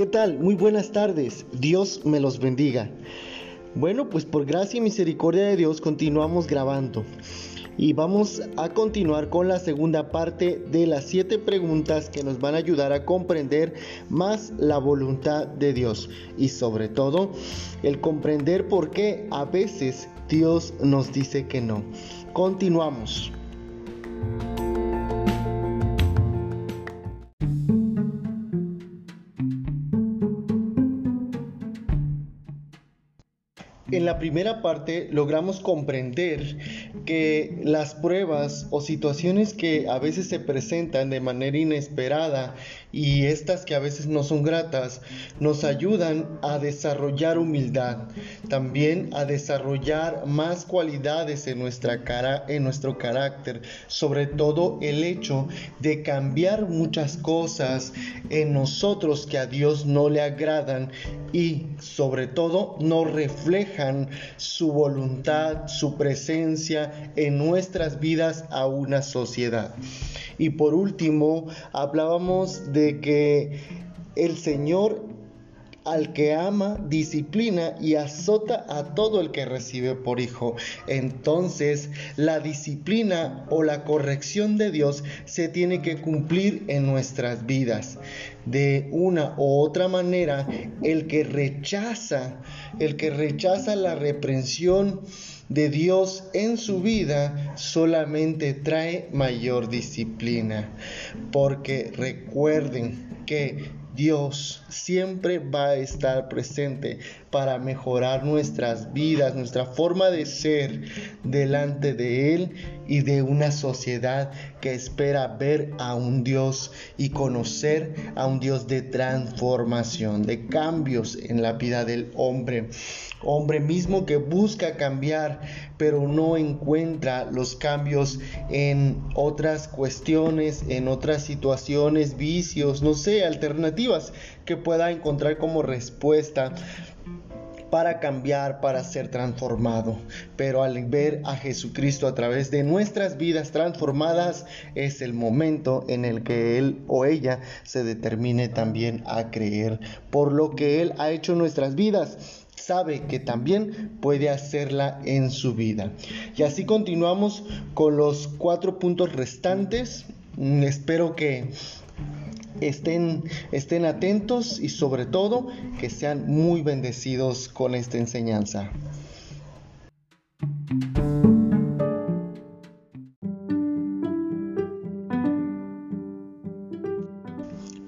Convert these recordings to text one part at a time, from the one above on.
¿Qué tal? Muy buenas tardes. Dios me los bendiga. Bueno, pues por gracia y misericordia de Dios continuamos grabando. Y vamos a continuar con la segunda parte de las siete preguntas que nos van a ayudar a comprender más la voluntad de Dios. Y sobre todo, el comprender por qué a veces Dios nos dice que no. Continuamos. En la primera parte logramos comprender que las pruebas o situaciones que a veces se presentan de manera inesperada y estas que a veces no son gratas nos ayudan a desarrollar humildad, también a desarrollar más cualidades en, nuestra cara, en nuestro carácter, sobre todo el hecho de cambiar muchas cosas en nosotros que a Dios no le agradan y sobre todo no reflejan su voluntad, su presencia en nuestras vidas a una sociedad. Y por último, hablábamos de que el Señor al que ama, disciplina y azota a todo el que recibe por hijo. Entonces, la disciplina o la corrección de Dios se tiene que cumplir en nuestras vidas. De una u otra manera, el que rechaza, el que rechaza la reprensión, de Dios en su vida solamente trae mayor disciplina. Porque recuerden que Dios siempre va a estar presente para mejorar nuestras vidas, nuestra forma de ser delante de Él y de una sociedad que espera ver a un Dios y conocer a un Dios de transformación, de cambios en la vida del hombre. Hombre mismo que busca cambiar, pero no encuentra los cambios en otras cuestiones, en otras situaciones, vicios, no sé, alternativas que pueda encontrar como respuesta para cambiar, para ser transformado. Pero al ver a Jesucristo a través de nuestras vidas transformadas, es el momento en el que Él o ella se determine también a creer por lo que Él ha hecho en nuestras vidas sabe que también puede hacerla en su vida. Y así continuamos con los cuatro puntos restantes. Espero que estén, estén atentos y sobre todo que sean muy bendecidos con esta enseñanza.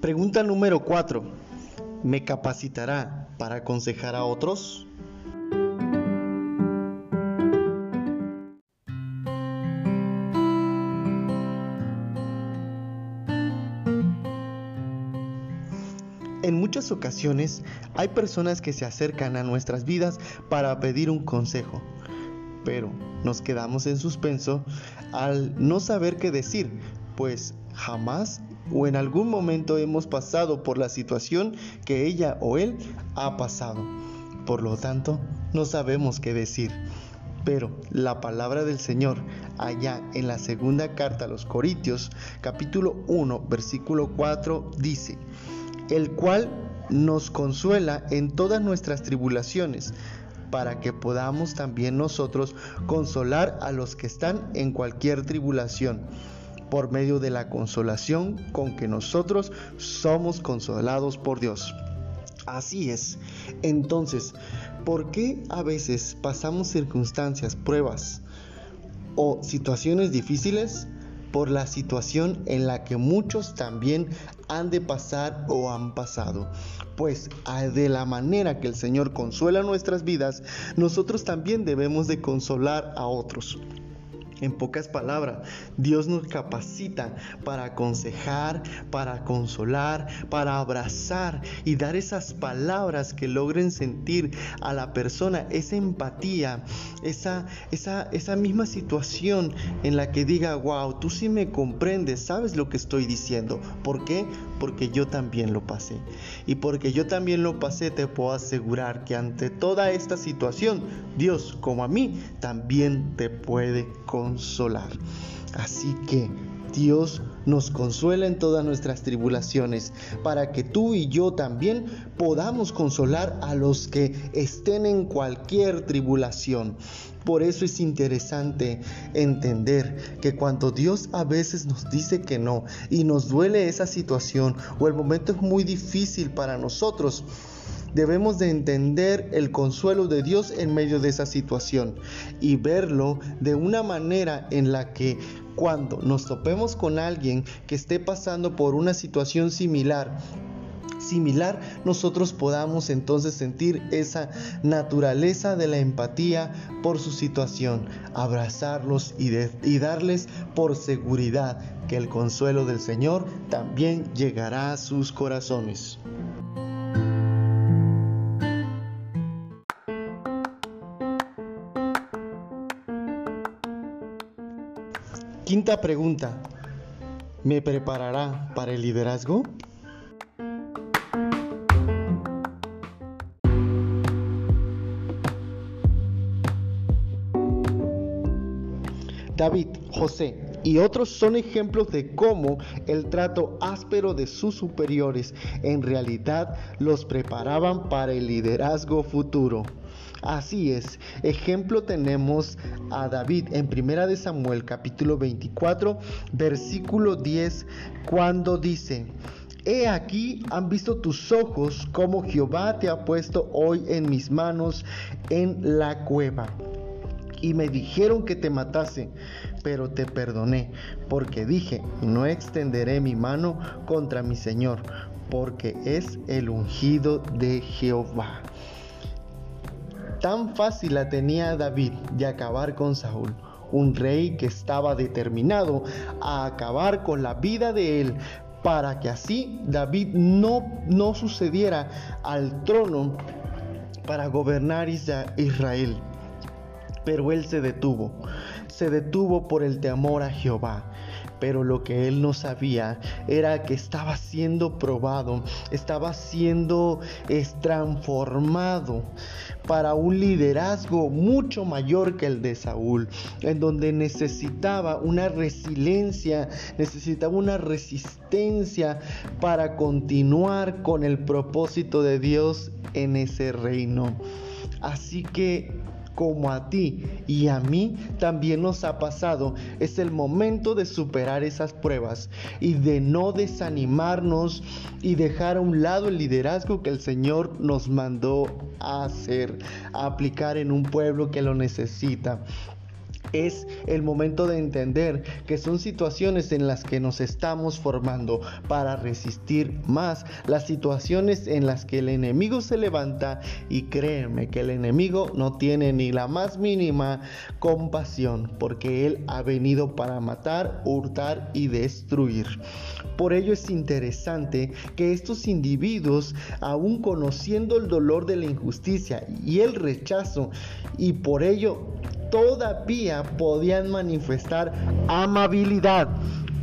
Pregunta número 4. ¿Me capacitará para aconsejar a otros? Ocasiones hay personas que se acercan a nuestras vidas para pedir un consejo, pero nos quedamos en suspenso al no saber qué decir, pues jamás o en algún momento hemos pasado por la situación que ella o él ha pasado. Por lo tanto, no sabemos qué decir. Pero la palabra del Señor, allá en la segunda carta a los Corintios, capítulo 1, versículo 4, dice, el cual nos consuela en todas nuestras tribulaciones, para que podamos también nosotros consolar a los que están en cualquier tribulación, por medio de la consolación con que nosotros somos consolados por Dios. Así es. Entonces, ¿por qué a veces pasamos circunstancias, pruebas o situaciones difíciles? Por la situación en la que muchos también han de pasar o han pasado. Pues de la manera que el Señor consuela nuestras vidas, nosotros también debemos de consolar a otros. En pocas palabras, Dios nos capacita para aconsejar, para consolar, para abrazar y dar esas palabras que logren sentir a la persona esa empatía, esa, esa, esa misma situación en la que diga, wow, tú sí me comprendes, sabes lo que estoy diciendo. ¿Por qué? Porque yo también lo pasé. Y porque yo también lo pasé, te puedo asegurar que ante toda esta situación, Dios, como a mí, también te puede consolar. Así que Dios nos consuela en todas nuestras tribulaciones, para que tú y yo también podamos consolar a los que estén en cualquier tribulación. Por eso es interesante entender que cuando Dios a veces nos dice que no y nos duele esa situación o el momento es muy difícil para nosotros, debemos de entender el consuelo de Dios en medio de esa situación y verlo de una manera en la que cuando nos topemos con alguien que esté pasando por una situación similar, similar, nosotros podamos entonces sentir esa naturaleza de la empatía por su situación, abrazarlos y, y, darles por seguridad que el consuelo del Señor también llegará a sus corazones. Pregunta. ¿Me preparará para el liderazgo? David, José y otros son ejemplos de cómo el trato áspero de sus superiores en realidad los preparaban para el liderazgo futuro. Así es, ejemplo tenemos a David en Primera de Samuel capítulo 24, versículo 10, cuando dice, He aquí han visto tus ojos como Jehová te ha puesto hoy en mis manos en la cueva. Y me dijeron que te matase, pero te perdoné, porque dije, no extenderé mi mano contra mi Señor, porque es el ungido de Jehová. Tan fácil la tenía David de acabar con Saúl, un rey que estaba determinado a acabar con la vida de él para que así David no, no sucediera al trono para gobernar Israel. Pero él se detuvo, se detuvo por el temor a Jehová pero lo que él no sabía era que estaba siendo probado, estaba siendo transformado para un liderazgo mucho mayor que el de Saúl, en donde necesitaba una resiliencia, necesitaba una resistencia para continuar con el propósito de Dios en ese reino. Así que como a ti y a mí también nos ha pasado, es el momento de superar esas pruebas y de no desanimarnos y dejar a un lado el liderazgo que el Señor nos mandó a hacer, a aplicar en un pueblo que lo necesita es el momento de entender que son situaciones en las que nos estamos formando para resistir más las situaciones en las que el enemigo se levanta y créeme que el enemigo no tiene ni la más mínima compasión porque él ha venido para matar, hurtar y destruir. Por ello es interesante que estos individuos, aún conociendo el dolor de la injusticia y el rechazo, y por ello todavía podían manifestar amabilidad,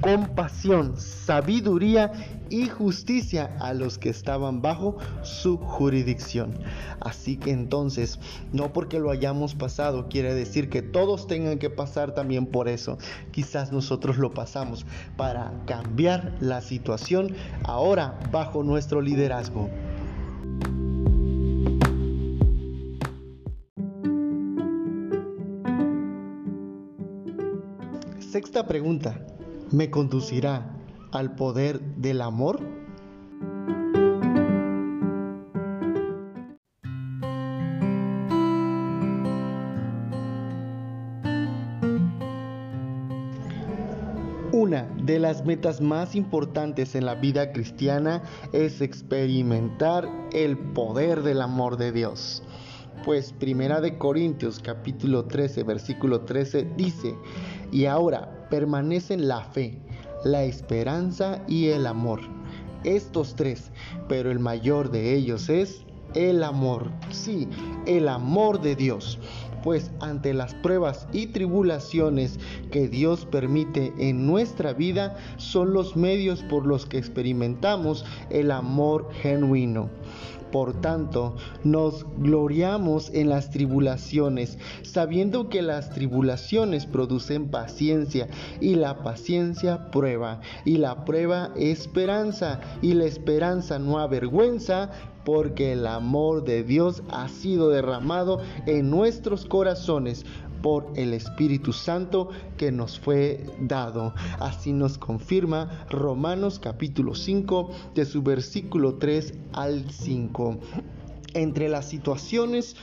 compasión, sabiduría y justicia a los que estaban bajo su jurisdicción. Así que entonces, no porque lo hayamos pasado quiere decir que todos tengan que pasar también por eso. Quizás nosotros lo pasamos para cambiar la situación ahora bajo nuestro liderazgo. Sexta pregunta. ¿Me conducirá al poder del amor? Una de las metas más importantes en la vida cristiana es experimentar el poder del amor de Dios. Pues Primera de Corintios capítulo 13 versículo 13 dice, y ahora permanecen la fe, la esperanza y el amor. Estos tres, pero el mayor de ellos es el amor. Sí, el amor de Dios. Pues ante las pruebas y tribulaciones que Dios permite en nuestra vida son los medios por los que experimentamos el amor genuino. Por tanto, nos gloriamos en las tribulaciones, sabiendo que las tribulaciones producen paciencia, y la paciencia prueba, y la prueba esperanza, y la esperanza no avergüenza, porque el amor de Dios ha sido derramado en nuestros corazones por el Espíritu Santo que nos fue dado. Así nos confirma Romanos capítulo 5 de su versículo 3 al 5 entre las situaciones,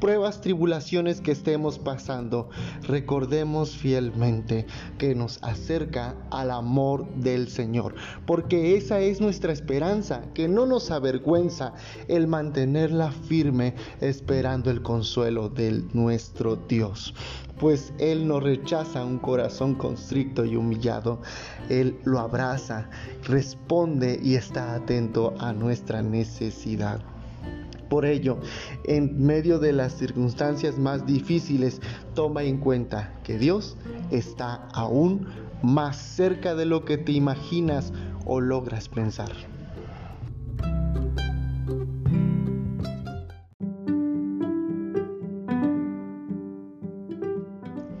pruebas, tribulaciones que estemos pasando, recordemos fielmente que nos acerca al amor del Señor, porque esa es nuestra esperanza, que no nos avergüenza el mantenerla firme esperando el consuelo de nuestro Dios. Pues Él no rechaza un corazón constricto y humillado, Él lo abraza, responde y está atento a nuestra necesidad. Por ello, en medio de las circunstancias más difíciles, toma en cuenta que Dios está aún más cerca de lo que te imaginas o logras pensar.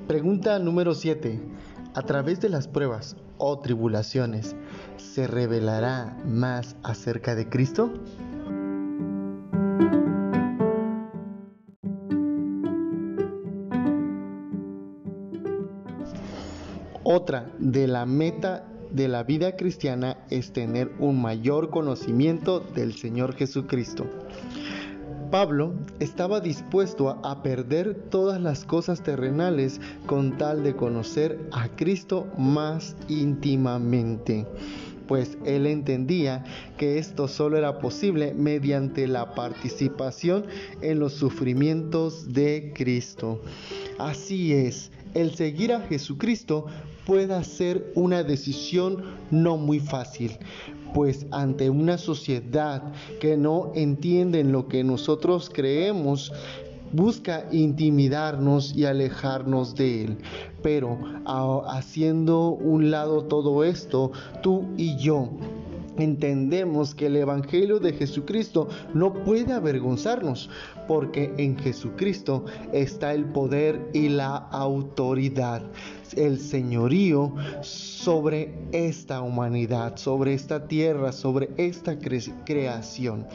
Pregunta número 7. A través de las pruebas o tribulaciones, ¿se revelará más acerca de Cristo? Otra de la meta de la vida cristiana es tener un mayor conocimiento del Señor Jesucristo. Pablo estaba dispuesto a, perder todas las cosas terrenales con tal de conocer a Cristo más íntimamente, pues él entendía que esto solo era posible mediante la participación en los sufrimientos de Cristo. Así es, el seguir a Jesucristo pueda ser una decisión no muy fácil, pues ante una sociedad que no entiende lo que nosotros creemos, busca intimidarnos y alejarnos de Él. Pero haciendo un lado todo esto, tú y yo entendemos que el Evangelio de Jesucristo no puede avergonzarnos, porque en Jesucristo está el poder y la autoridad, el señorío sobre esta humanidad, sobre esta tierra, sobre esta creación.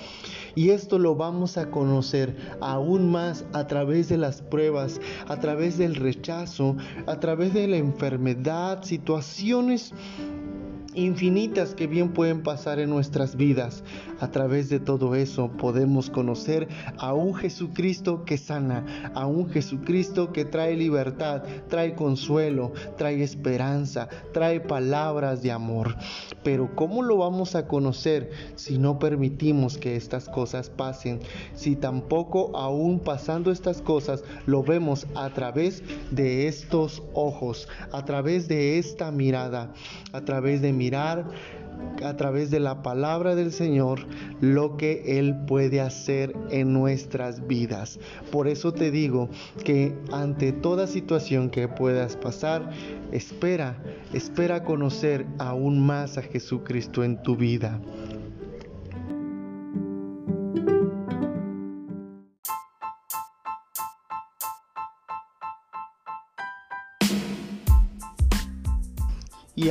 Y esto lo vamos a conocer aún más a través de las pruebas, a través del rechazo, a través de la enfermedad, situaciones infinitas que bien pueden pasar en nuestras vidas. A través de todo eso podemos conocer a un Jesucristo que sana, a un Jesucristo que trae libertad, trae consuelo, trae esperanza, trae palabras de amor. Pero ¿cómo lo vamos a conocer si no permitimos que estas cosas pasen? Si tampoco aún pasando estas cosas lo vemos a través de estos ojos, a través de esta mirada, a través de mirar a través de la palabra del Señor lo que Él puede hacer en nuestras vidas. Por eso te digo que ante toda situación que puedas pasar, espera, espera conocer aún más a Jesucristo en tu vida.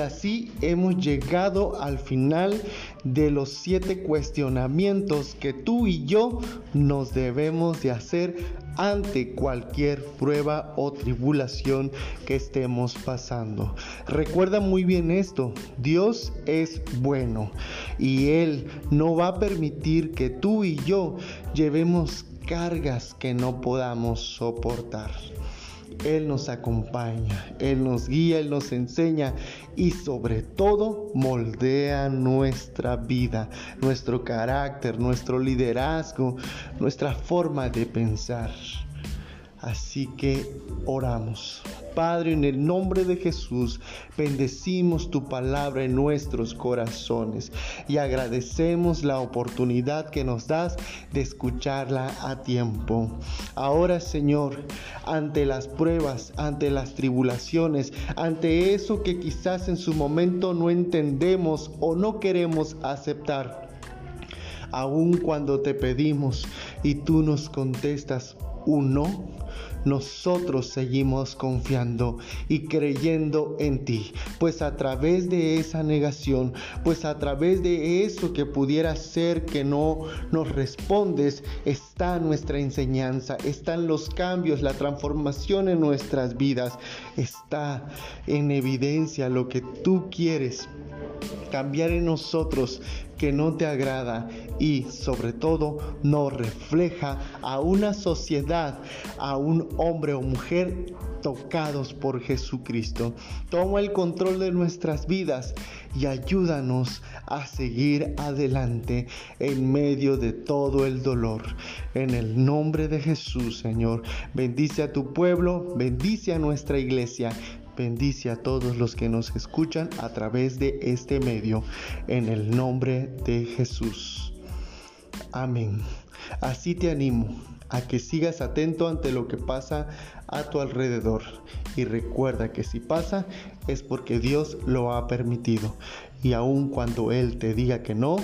Así hemos llegado al final de los siete cuestionamientos que tú y yo nos debemos de hacer ante cualquier prueba o tribulación que estemos pasando. Recuerda muy bien esto, Dios es bueno y Él no va a permitir que tú y yo llevemos cargas que no podamos soportar. Él nos acompaña, Él nos guía, Él nos enseña y sobre todo moldea nuestra vida, nuestro carácter, nuestro liderazgo, nuestra forma de pensar. Así que oramos. Padre, en el nombre de Jesús, bendecimos tu palabra en nuestros corazones y agradecemos la oportunidad que nos das de escucharla a tiempo. Ahora, Señor, ante las pruebas, ante las tribulaciones, ante eso que quizás en su momento no entendemos o no queremos aceptar, aun cuando te pedimos y tú nos contestas un no, nosotros seguimos confiando y creyendo en ti, pues a través de esa negación, pues a través de eso que pudiera ser que no nos respondes, está nuestra enseñanza, están los cambios, la transformación en nuestras vidas, está en evidencia lo que tú quieres cambiar en nosotros que no te agrada y sobre todo no refleja a una sociedad, a un hombre o mujer tocados por Jesucristo. Toma el control de nuestras vidas y ayúdanos a seguir adelante en medio de todo el dolor. En el nombre de Jesús, Señor, bendice a tu pueblo, bendice a nuestra iglesia bendice a todos los que nos escuchan a través de este medio, en el nombre de Jesús. Amén. Así te animo a que sigas atento ante lo que pasa a tu alrededor y recuerda que si pasa es porque Dios lo ha permitido y aun cuando Él te diga que no,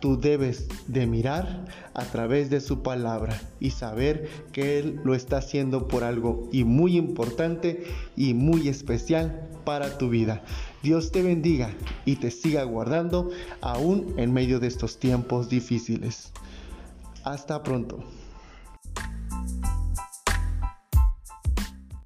tú debes de mirar a través de su palabra y saber que Él lo está haciendo por algo y muy importante y muy especial para tu vida. Dios te bendiga y te siga guardando aún en medio de estos tiempos difíciles. Hasta pronto.